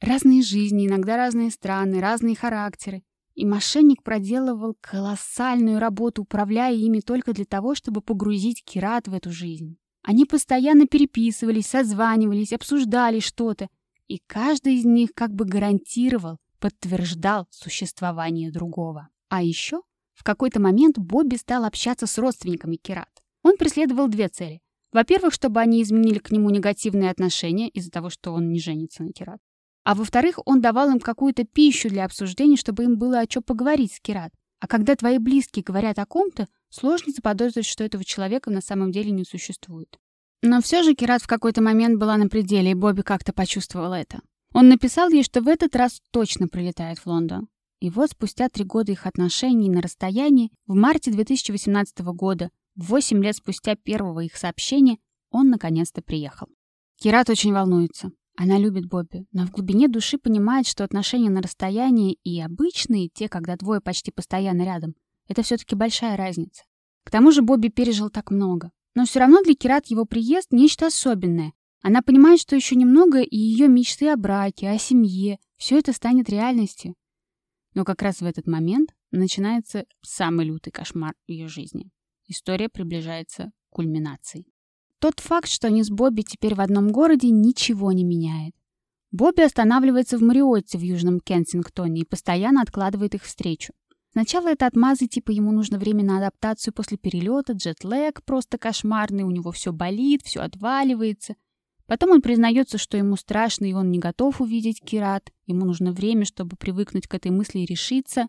Разные жизни, иногда разные страны, разные характеры. И мошенник проделывал колоссальную работу, управляя ими только для того, чтобы погрузить Кират в эту жизнь. Они постоянно переписывались, созванивались, обсуждали что-то, и каждый из них как бы гарантировал, подтверждал существование другого. А еще в какой-то момент Бобби стал общаться с родственниками Кират. Он преследовал две цели. Во-первых, чтобы они изменили к нему негативные отношения из-за того, что он не женится на Кират. А во-вторых, он давал им какую-то пищу для обсуждений, чтобы им было о чем поговорить с Кират. А когда твои близкие говорят о ком-то, сложно заподозрить, что этого человека на самом деле не существует. Но все же Кират в какой-то момент была на пределе, и Бобби как-то почувствовал это. Он написал ей, что в этот раз точно прилетает в Лондон. И вот спустя три года их отношений на расстоянии, в марте 2018 года, восемь лет спустя первого их сообщения, он наконец-то приехал. Кират очень волнуется. Она любит Бобби, но в глубине души понимает, что отношения на расстоянии и обычные, те, когда двое почти постоянно рядом, это все-таки большая разница. К тому же Бобби пережил так много. Но все равно для Кират его приезд — нечто особенное. Она понимает, что еще немного, и ее мечты о браке, о семье, все это станет реальностью. Но как раз в этот момент начинается самый лютый кошмар ее жизни. История приближается к кульминации. Тот факт, что они с Бобби теперь в одном городе, ничего не меняет. Бобби останавливается в Мариотте в Южном Кенсингтоне и постоянно откладывает их встречу. Сначала это отмазы, типа ему нужно время на адаптацию после перелета, джетлэг просто кошмарный, у него все болит, все отваливается. Потом он признается, что ему страшно, и он не готов увидеть Кират. Ему нужно время, чтобы привыкнуть к этой мысли и решиться.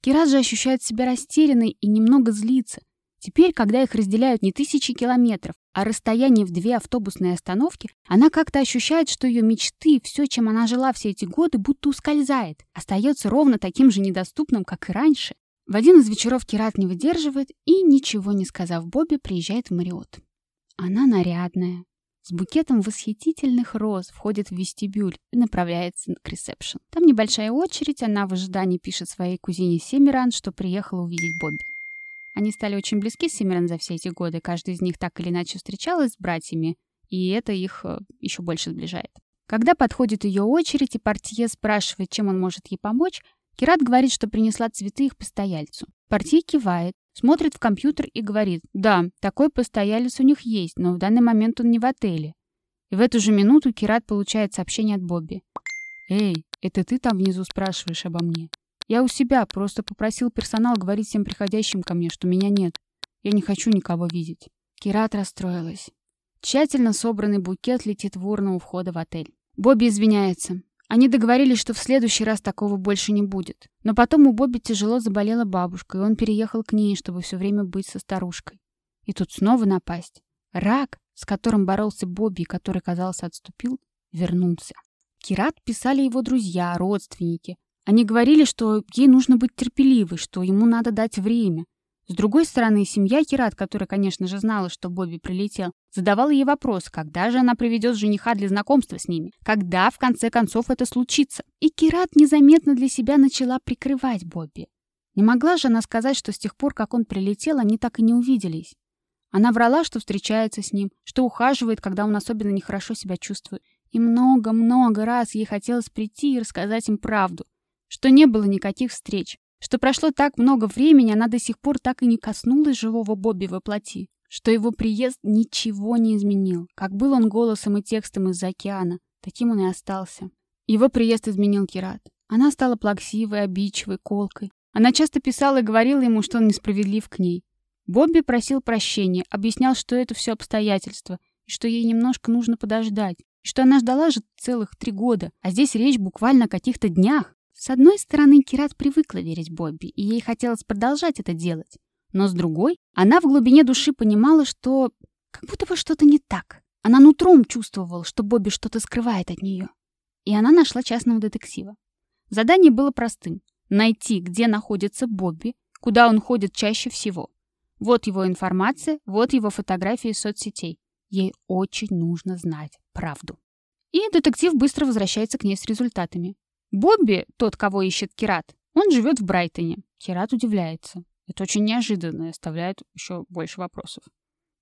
Кират же ощущает себя растерянной и немного злится. Теперь, когда их разделяют не тысячи километров, а расстояние в две автобусные остановки, она как-то ощущает, что ее мечты, все, чем она жила все эти годы, будто ускользает, остается ровно таким же недоступным, как и раньше. В один из вечеров Кират не выдерживает и, ничего не сказав Бобби, приезжает в Мариот. Она нарядная, с букетом восхитительных роз входит в вестибюль и направляется к ресепшн. Там небольшая очередь, она в ожидании пишет своей кузине Семиран, что приехала увидеть Бобби. Они стали очень близки с Симиран за все эти годы. Каждый из них так или иначе встречалась с братьями, и это их э, еще больше сближает. Когда подходит ее очередь, и портье спрашивает, чем он может ей помочь, Кират говорит, что принесла цветы их постояльцу. Портье кивает, смотрит в компьютер и говорит, да, такой постоялец у них есть, но в данный момент он не в отеле. И в эту же минуту Кират получает сообщение от Бобби. «Эй, это ты там внизу спрашиваешь обо мне?» Я у себя, просто попросил персонал говорить всем приходящим ко мне, что меня нет. Я не хочу никого видеть. Кират расстроилась. Тщательно собранный букет летит в урну у входа в отель. Бобби извиняется. Они договорились, что в следующий раз такого больше не будет. Но потом у Бобби тяжело заболела бабушка, и он переехал к ней, чтобы все время быть со старушкой. И тут снова напасть. Рак, с которым боролся Бобби, который, казалось, отступил, вернулся. Кират писали его друзья, родственники. Они говорили, что ей нужно быть терпеливой, что ему надо дать время. С другой стороны, семья Кират, которая, конечно же, знала, что Бобби прилетел, задавала ей вопрос, когда же она приведет жениха для знакомства с ними, когда, в конце концов, это случится. И Кират незаметно для себя начала прикрывать Бобби. Не могла же она сказать, что с тех пор, как он прилетел, они так и не увиделись. Она врала, что встречается с ним, что ухаживает, когда он особенно нехорошо себя чувствует. И много-много раз ей хотелось прийти и рассказать им правду что не было никаких встреч, что прошло так много времени, она до сих пор так и не коснулась живого Бобби во плоти, что его приезд ничего не изменил. Как был он голосом и текстом из-за океана, таким он и остался. Его приезд изменил Кират. Она стала плаксивой, обидчивой, колкой. Она часто писала и говорила ему, что он несправедлив к ней. Бобби просил прощения, объяснял, что это все обстоятельства, и что ей немножко нужно подождать, и что она ждала же целых три года, а здесь речь буквально о каких-то днях. С одной стороны, Кират привыкла верить Бобби, и ей хотелось продолжать это делать. Но с другой, она в глубине души понимала, что как будто бы что-то не так. Она нутром чувствовала, что Бобби что-то скрывает от нее. И она нашла частного детектива. Задание было простым — найти, где находится Бобби, куда он ходит чаще всего. Вот его информация, вот его фотографии из соцсетей. Ей очень нужно знать правду. И детектив быстро возвращается к ней с результатами. Бобби, тот, кого ищет Кират, он живет в Брайтоне. Кират удивляется. Это очень неожиданно и оставляет еще больше вопросов.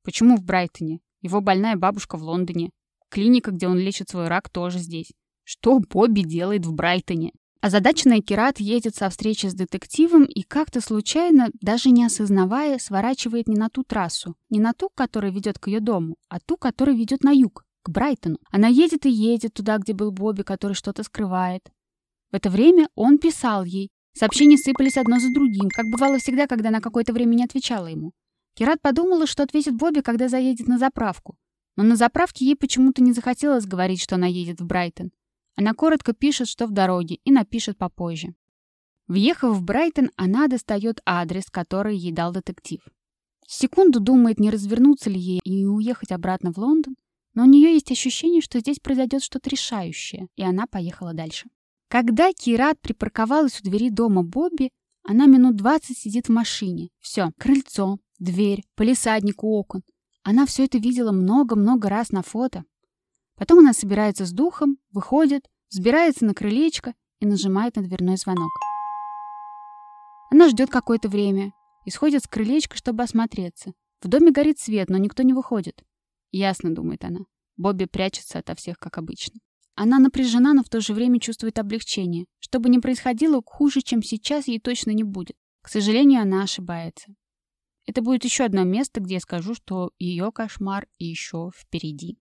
Почему в Брайтоне? Его больная бабушка в Лондоне. Клиника, где он лечит свой рак, тоже здесь. Что Бобби делает в Брайтоне? Озадаченная Кират едет со встречи с детективом и как-то случайно, даже не осознавая, сворачивает не на ту трассу, не на ту, которая ведет к ее дому, а ту, которая ведет на юг, к Брайтону. Она едет и едет туда, где был Бобби, который что-то скрывает. В это время он писал ей. Сообщения сыпались одно за другим, как бывало всегда, когда она какое-то время не отвечала ему. Кират подумала, что ответит Бобби, когда заедет на заправку. Но на заправке ей почему-то не захотелось говорить, что она едет в Брайтон. Она коротко пишет, что в дороге, и напишет попозже. Въехав в Брайтон, она достает адрес, который ей дал детектив. Секунду думает, не развернуться ли ей и уехать обратно в Лондон, но у нее есть ощущение, что здесь произойдет что-то решающее, и она поехала дальше. Когда Кират припарковалась у двери дома Бобби, она минут двадцать сидит в машине. Все, крыльцо, дверь, полисадник у окон. Она все это видела много-много раз на фото. Потом она собирается с духом, выходит, взбирается на крылечко и нажимает на дверной звонок. Она ждет какое-то время и сходит с крылечка, чтобы осмотреться. В доме горит свет, но никто не выходит. Ясно, думает она. Бобби прячется ото всех, как обычно. Она напряжена, но в то же время чувствует облегчение. Что бы ни происходило, хуже, чем сейчас, ей точно не будет. К сожалению, она ошибается. Это будет еще одно место, где я скажу, что ее кошмар еще впереди.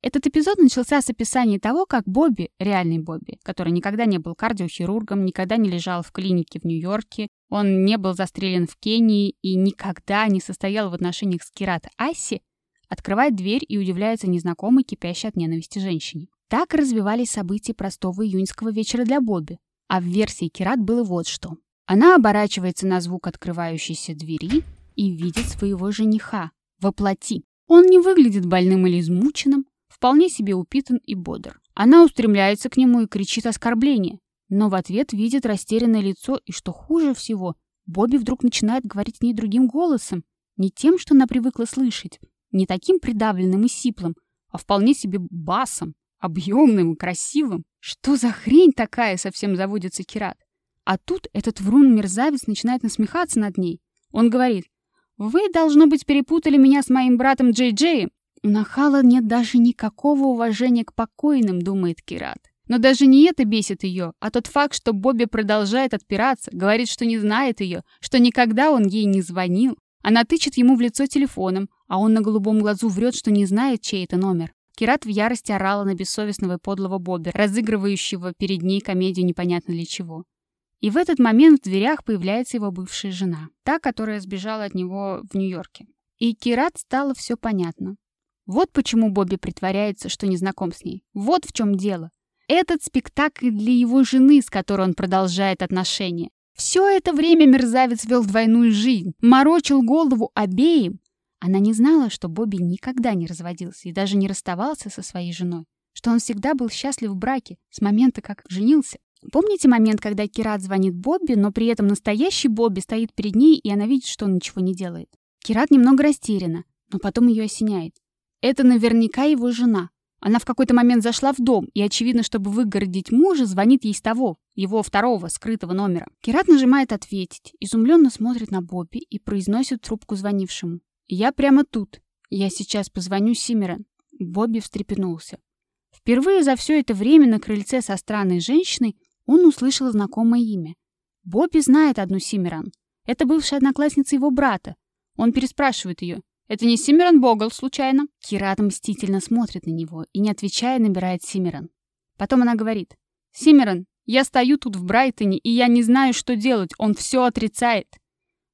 Этот эпизод начался с описания того, как Бобби, реальный Бобби, который никогда не был кардиохирургом, никогда не лежал в клинике в Нью-Йорке, он не был застрелен в Кении и никогда не состоял в отношениях с Кират Асси, открывает дверь и удивляется незнакомой, кипящей от ненависти женщине. Так развивались события простого июньского вечера для Бобби. А в версии Кират было вот что. Она оборачивается на звук открывающейся двери и видит своего жениха. Воплоти. Он не выглядит больным или измученным, вполне себе упитан и бодр. Она устремляется к нему и кричит оскорбление, но в ответ видит растерянное лицо и, что хуже всего, Бобби вдруг начинает говорить с ней другим голосом, не тем, что она привыкла слышать, не таким придавленным и сиплым, а вполне себе басом объемным красивым. Что за хрень такая, совсем заводится Кират. А тут этот врун-мерзавец начинает насмехаться над ней. Он говорит, «Вы, должно быть, перепутали меня с моим братом Джей Джеем». У Нахала нет даже никакого уважения к покойным, думает Кират. Но даже не это бесит ее, а тот факт, что Бобби продолжает отпираться, говорит, что не знает ее, что никогда он ей не звонил. Она тычет ему в лицо телефоном, а он на голубом глазу врет, что не знает, чей это номер. Кират в ярости орала на бессовестного и подлого Бобби, разыгрывающего перед ней комедию непонятно для чего. И в этот момент в дверях появляется его бывшая жена, та, которая сбежала от него в Нью-Йорке. И Кират стало все понятно. Вот почему Бобби притворяется, что не знаком с ней. Вот в чем дело. Этот спектакль для его жены, с которой он продолжает отношения. Все это время мерзавец вел двойную жизнь, морочил голову обеим, она не знала, что Бобби никогда не разводился и даже не расставался со своей женой, что он всегда был счастлив в браке с момента, как женился. Помните момент, когда Кират звонит Бобби, но при этом настоящий Бобби стоит перед ней, и она видит, что он ничего не делает? Кират немного растеряна, но потом ее осеняет. Это наверняка его жена. Она в какой-то момент зашла в дом, и, очевидно, чтобы выгородить мужа, звонит ей с того, его второго, скрытого номера. Кират нажимает «Ответить», изумленно смотрит на Бобби и произносит трубку звонившему. «Я прямо тут. Я сейчас позвоню Симерон». Бобби встрепенулся. Впервые за все это время на крыльце со странной женщиной он услышал знакомое имя. Бобби знает одну Симерон. Это бывшая одноклассница его брата. Он переспрашивает ее. «Это не Симерон Богл, случайно?» Кират мстительно смотрит на него и, не отвечая, набирает Симерон. Потом она говорит. «Симерон, Я стою тут в Брайтоне, и я не знаю, что делать. Он все отрицает.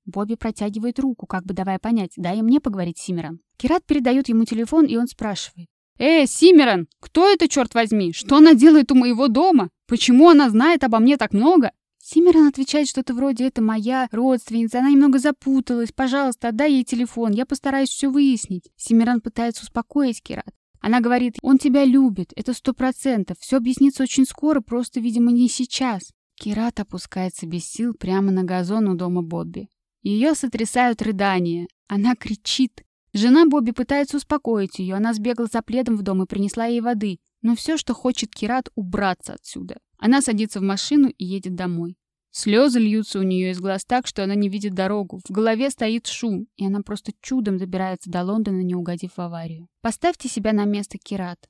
Бобби протягивает руку, как бы давая понять, дай мне поговорить с Симерон. Кират передает ему телефон, и он спрашивает. «Эй, Симерон, кто это, черт возьми? Что она делает у моего дома? Почему она знает обо мне так много?» Симерон отвечает что-то вроде «это моя родственница, она немного запуталась, пожалуйста, отдай ей телефон, я постараюсь все выяснить». Симерон пытается успокоить Кират. Она говорит «он тебя любит, это сто процентов, все объяснится очень скоро, просто, видимо, не сейчас». Кират опускается без сил прямо на газон у дома Бобби. Ее сотрясают рыдания. Она кричит. Жена Бобби пытается успокоить ее. Она сбегала за пледом в дом и принесла ей воды. Но все, что хочет Кират, убраться отсюда. Она садится в машину и едет домой. Слезы льются у нее из глаз так, что она не видит дорогу. В голове стоит шум, и она просто чудом добирается до Лондона, не угодив в аварию. Поставьте себя на место Кират.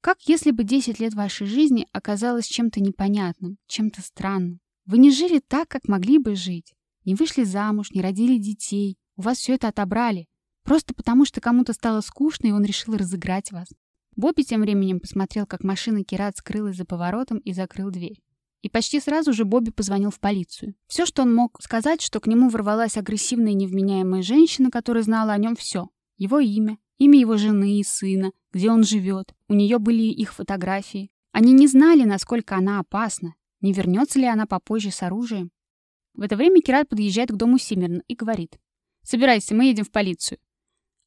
Как если бы 10 лет вашей жизни оказалось чем-то непонятным, чем-то странным? Вы не жили так, как могли бы жить. Не вышли замуж, не родили детей. У вас все это отобрали. Просто потому, что кому-то стало скучно, и он решил разыграть вас. Бобби тем временем посмотрел, как машина Кират скрылась за поворотом и закрыл дверь. И почти сразу же Бобби позвонил в полицию. Все, что он мог сказать, что к нему ворвалась агрессивная невменяемая женщина, которая знала о нем все. Его имя, имя его жены и сына, где он живет. У нее были их фотографии. Они не знали, насколько она опасна. Не вернется ли она попозже с оружием? В это время Кират подъезжает к дому Симмерн и говорит. «Собирайся, мы едем в полицию».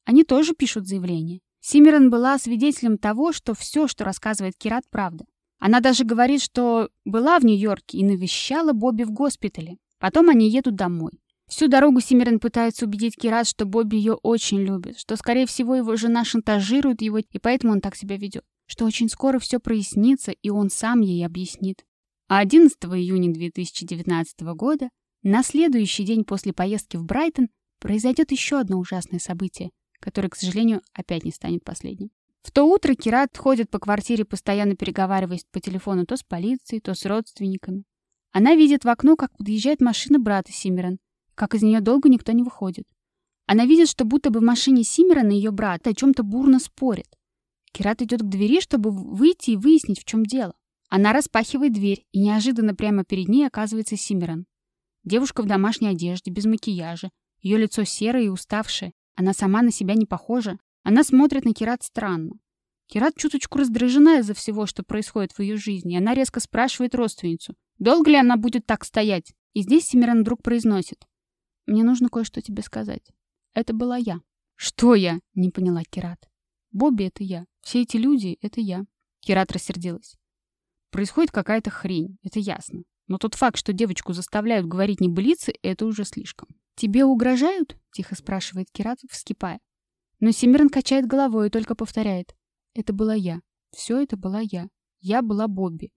Они тоже пишут заявление. Симмерон была свидетелем того, что все, что рассказывает Кират, правда. Она даже говорит, что была в Нью-Йорке и навещала Бобби в госпитале. Потом они едут домой. Всю дорогу Симмерон пытается убедить Кират, что Бобби ее очень любит, что, скорее всего, его жена шантажирует его, и поэтому он так себя ведет. Что очень скоро все прояснится, и он сам ей объяснит. А 11 июня 2019 года, на следующий день после поездки в Брайтон, произойдет еще одно ужасное событие, которое, к сожалению, опять не станет последним. В то утро Кират ходит по квартире, постоянно переговариваясь по телефону то с полицией, то с родственниками. Она видит в окно, как подъезжает машина брата Симмерон, как из нее долго никто не выходит. Она видит, что будто бы в машине Симмерона и ее брат о чем-то бурно спорят. Кират идет к двери, чтобы выйти и выяснить, в чем дело. Она распахивает дверь, и неожиданно прямо перед ней оказывается Симмерон. Девушка в домашней одежде, без макияжа. Ее лицо серое и уставшее. Она сама на себя не похожа. Она смотрит на Кират странно. Кират чуточку раздражена из-за всего, что происходит в ее жизни. Она резко спрашивает родственницу, долго ли она будет так стоять. И здесь Симиран вдруг произносит. «Мне нужно кое-что тебе сказать. Это была я». «Что я?» — не поняла Кират. «Бобби — это я. Все эти люди — это я». Кират рассердилась. Происходит какая-то хрень, это ясно. Но тот факт, что девочку заставляют говорить небылицы, это уже слишком. «Тебе угрожают?» — тихо спрашивает Кират, вскипая. Но Симерн качает головой и только повторяет. «Это была я. Все это была я. Я была Бобби.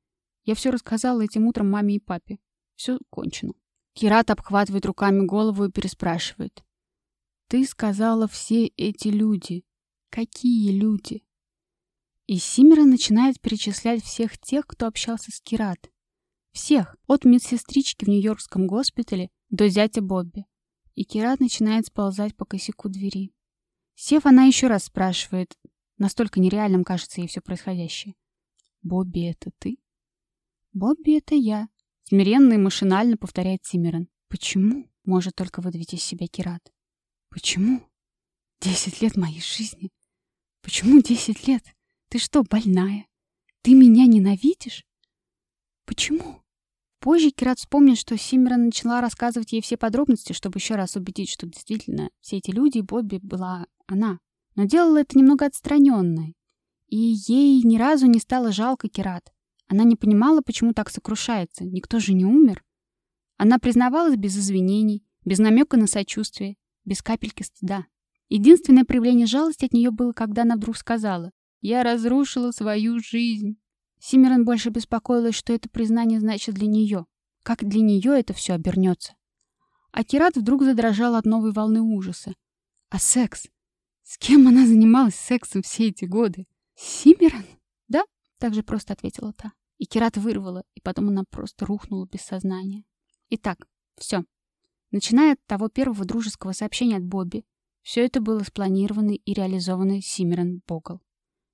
Я все рассказала этим утром маме и папе. Все кончено». Кират обхватывает руками голову и переспрашивает. «Ты сказала все эти люди. Какие люди?» И Симмера начинает перечислять всех тех, кто общался с Кират. Всех, от медсестрички в Нью-Йоркском госпитале до зятя Бобби. И Кират начинает сползать по косяку двери. Сев, она еще раз спрашивает, настолько нереальным кажется ей все происходящее. «Бобби, это ты?» «Бобби, это я», — смиренно и машинально повторяет Симмерон. «Почему?» — может только выдавить из себя Кират. «Почему? Десять лет моей жизни. Почему десять лет?» Ты что, больная? Ты меня ненавидишь? Почему? Позже Кират вспомнит, что Симмера начала рассказывать ей все подробности, чтобы еще раз убедить, что действительно все эти люди, Бобби была она. Но делала это немного отстраненно. И ей ни разу не стало жалко Кират. Она не понимала, почему так сокрушается. Никто же не умер. Она признавалась без извинений, без намека на сочувствие, без капельки стыда. Единственное проявление жалости от нее было, когда она вдруг сказала я разрушила свою жизнь. Симерон больше беспокоилась, что это признание значит для нее. Как для нее это все обернется. А Кират вдруг задрожал от новой волны ужаса. А секс? С кем она занималась сексом все эти годы? Симерон? Да, так же просто ответила та. И Кират вырвала, и потом она просто рухнула без сознания. Итак, все. Начиная от того первого дружеского сообщения от Бобби, все это было спланировано и реализовано Симерон Богл.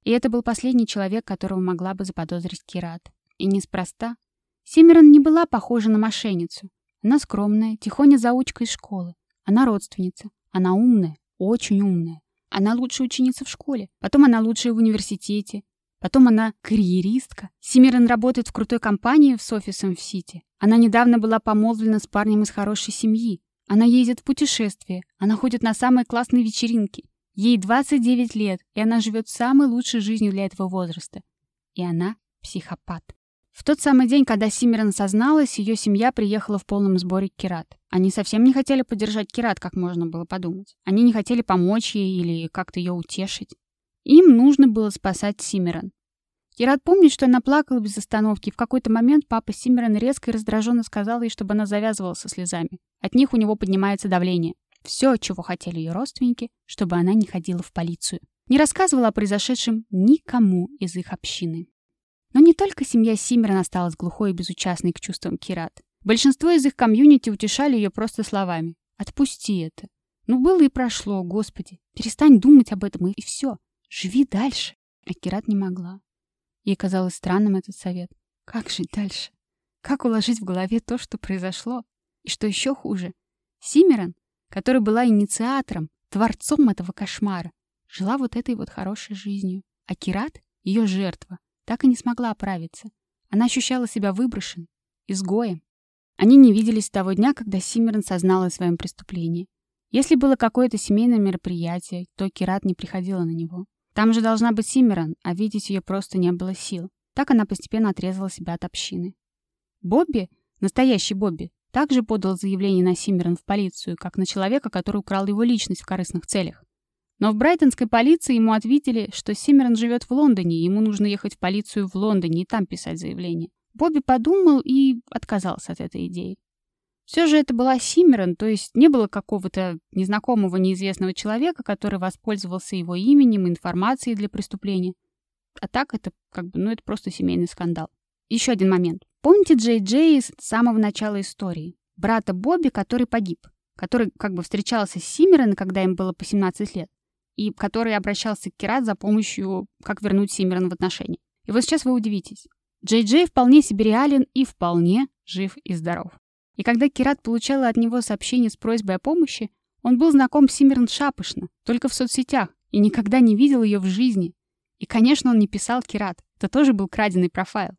И это был последний человек, которого могла бы заподозрить Кират. И неспроста. Симерон не была похожа на мошенницу. Она скромная, тихоня заучка из школы. Она родственница. Она умная, очень умная. Она лучшая ученица в школе. Потом она лучшая в университете. Потом она карьеристка. Симирен работает в крутой компании с офисом в Сити. Она недавно была помолвлена с парнем из хорошей семьи. Она ездит в путешествие. Она ходит на самые классные вечеринки. Ей 29 лет, и она живет самой лучшей жизнью для этого возраста. И она психопат. В тот самый день, когда Симирен созналась, ее семья приехала в полном сборе к Кират. Они совсем не хотели поддержать Кират, как можно было подумать. Они не хотели помочь ей или как-то ее утешить. Им нужно было спасать Симиран. Кират помнит, что она плакала без остановки, в какой-то момент папа Симиран резко и раздраженно сказал ей, чтобы она завязывала со слезами. От них у него поднимается давление. Все, чего хотели ее родственники, чтобы она не ходила в полицию. Не рассказывала о произошедшем никому из их общины. Но не только семья Симиран осталась глухой и безучастной к чувствам Кират. Большинство из их комьюнити утешали ее просто словами. «Отпусти это. Ну, было и прошло, господи. Перестань думать об этом, и все. Живи дальше. А Кират не могла. Ей казалось странным этот совет. Как жить дальше? Как уложить в голове то, что произошло? И что еще хуже? Симеран, которая была инициатором, творцом этого кошмара, жила вот этой вот хорошей жизнью. А Кират, ее жертва, так и не смогла оправиться. Она ощущала себя выброшенной, изгоем. Они не виделись с того дня, когда Симеран сознала о своем преступлении. Если было какое-то семейное мероприятие, то Кират не приходила на него. Там же должна быть Симмерон, а видеть ее просто не было сил. Так она постепенно отрезала себя от общины. Бобби, настоящий Бобби, также подал заявление на Симмерон в полицию, как на человека, который украл его личность в корыстных целях. Но в брайтонской полиции ему ответили, что Симмерон живет в Лондоне, ему нужно ехать в полицию в Лондоне и там писать заявление. Бобби подумал и отказался от этой идеи. Все же это была Симмерон, то есть не было какого-то незнакомого неизвестного человека, который воспользовался его именем и информацией для преступления. А так это как бы, ну это просто семейный скандал. Еще один момент. Помните Джей Джей с самого начала истории? Брата Бобби, который погиб, который как бы встречался с Симмерон, когда им было по 17 лет, и который обращался к Кират за помощью, как вернуть Симмерон в отношения. И вот сейчас вы удивитесь. Джей Джей вполне себе реален и вполне жив и здоров. И когда Кират получала от него сообщение с просьбой о помощи, он был знаком с Симерн шапошно, только в соцсетях, и никогда не видел ее в жизни. И, конечно, он не писал Кират, это тоже был краденый профайл.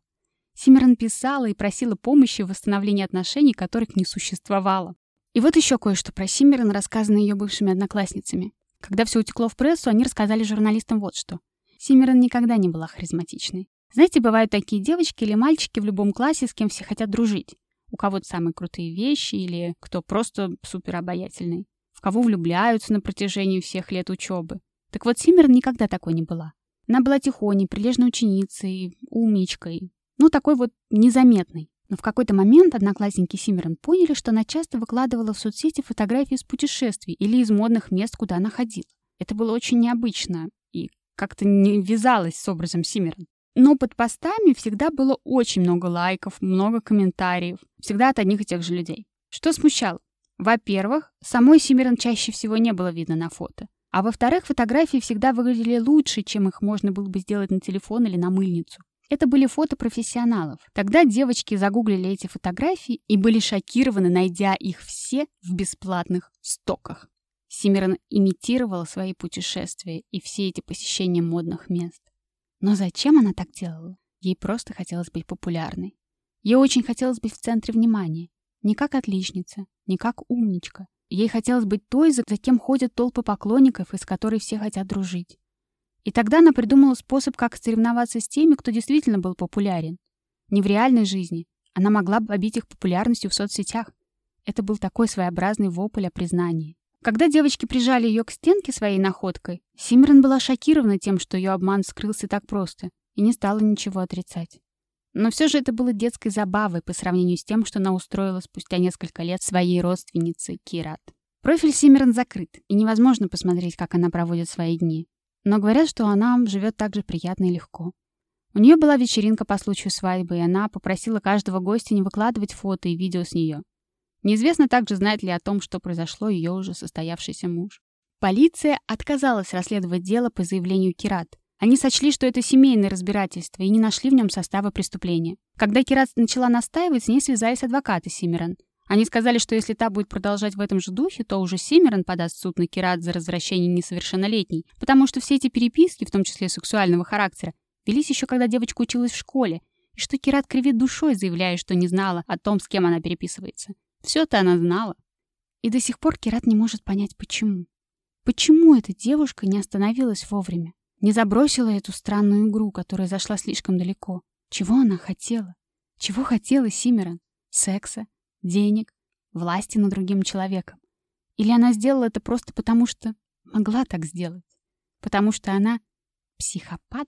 Симерн писала и просила помощи в восстановлении отношений, которых не существовало. И вот еще кое-что про Симерн, рассказанное ее бывшими одноклассницами. Когда все утекло в прессу, они рассказали журналистам вот что. Симерн никогда не была харизматичной. Знаете, бывают такие девочки или мальчики в любом классе, с кем все хотят дружить у кого-то самые крутые вещи или кто просто супер обаятельный, в кого влюбляются на протяжении всех лет учебы. Так вот, Симмер никогда такой не была. Она была тихоней, прилежной ученицей, умничкой, ну, такой вот незаметной. Но в какой-то момент одноклассники Симмерон поняли, что она часто выкладывала в соцсети фотографии из путешествий или из модных мест, куда она ходила. Это было очень необычно и как-то не вязалось с образом Симмерон. Но под постами всегда было очень много лайков, много комментариев. Всегда от одних и тех же людей. Что смущало? Во-первых, самой Симиран чаще всего не было видно на фото. А во-вторых, фотографии всегда выглядели лучше, чем их можно было бы сделать на телефон или на мыльницу. Это были фото профессионалов. Тогда девочки загуглили эти фотографии и были шокированы, найдя их все в бесплатных стоках. Симиран имитировала свои путешествия и все эти посещения модных мест. Но зачем она так делала? Ей просто хотелось быть популярной. Ей очень хотелось быть в центре внимания. Не как отличница, не как умничка. Ей хотелось быть той, за кем ходят толпы поклонников, из которой все хотят дружить. И тогда она придумала способ, как соревноваться с теми, кто действительно был популярен. Не в реальной жизни. Она могла бы побить их популярностью в соцсетях. Это был такой своеобразный вопль о признании. Когда девочки прижали ее к стенке своей находкой, Симмерон была шокирована тем, что ее обман скрылся так просто, и не стала ничего отрицать. Но все же это было детской забавой по сравнению с тем, что она устроила спустя несколько лет своей родственнице Кират. Профиль Симмерон закрыт, и невозможно посмотреть, как она проводит свои дни. Но говорят, что она живет так же приятно и легко. У нее была вечеринка по случаю свадьбы, и она попросила каждого гостя не выкладывать фото и видео с нее. Неизвестно также, знает ли о том, что произошло ее уже состоявшийся муж. Полиция отказалась расследовать дело по заявлению Кират, Они сочли, что это семейное разбирательство, и не нашли в нем состава преступления. Когда Кират начала настаивать, с ней связались адвокаты Симеран. Они сказали, что если та будет продолжать в этом же духе, то уже Симеран подаст суд на Кират за развращение несовершеннолетней, потому что все эти переписки, в том числе сексуального характера, велись еще когда девочка училась в школе, и что Кират кривит душой, заявляя, что не знала о том, с кем она переписывается. Все-то она знала. И до сих пор Кират не может понять, почему. Почему эта девушка не остановилась вовремя? Не забросила эту странную игру, которая зашла слишком далеко. Чего она хотела? Чего хотела Симеран? Секса? Денег? Власти над другим человеком? Или она сделала это просто потому, что могла так сделать? Потому что она психопат?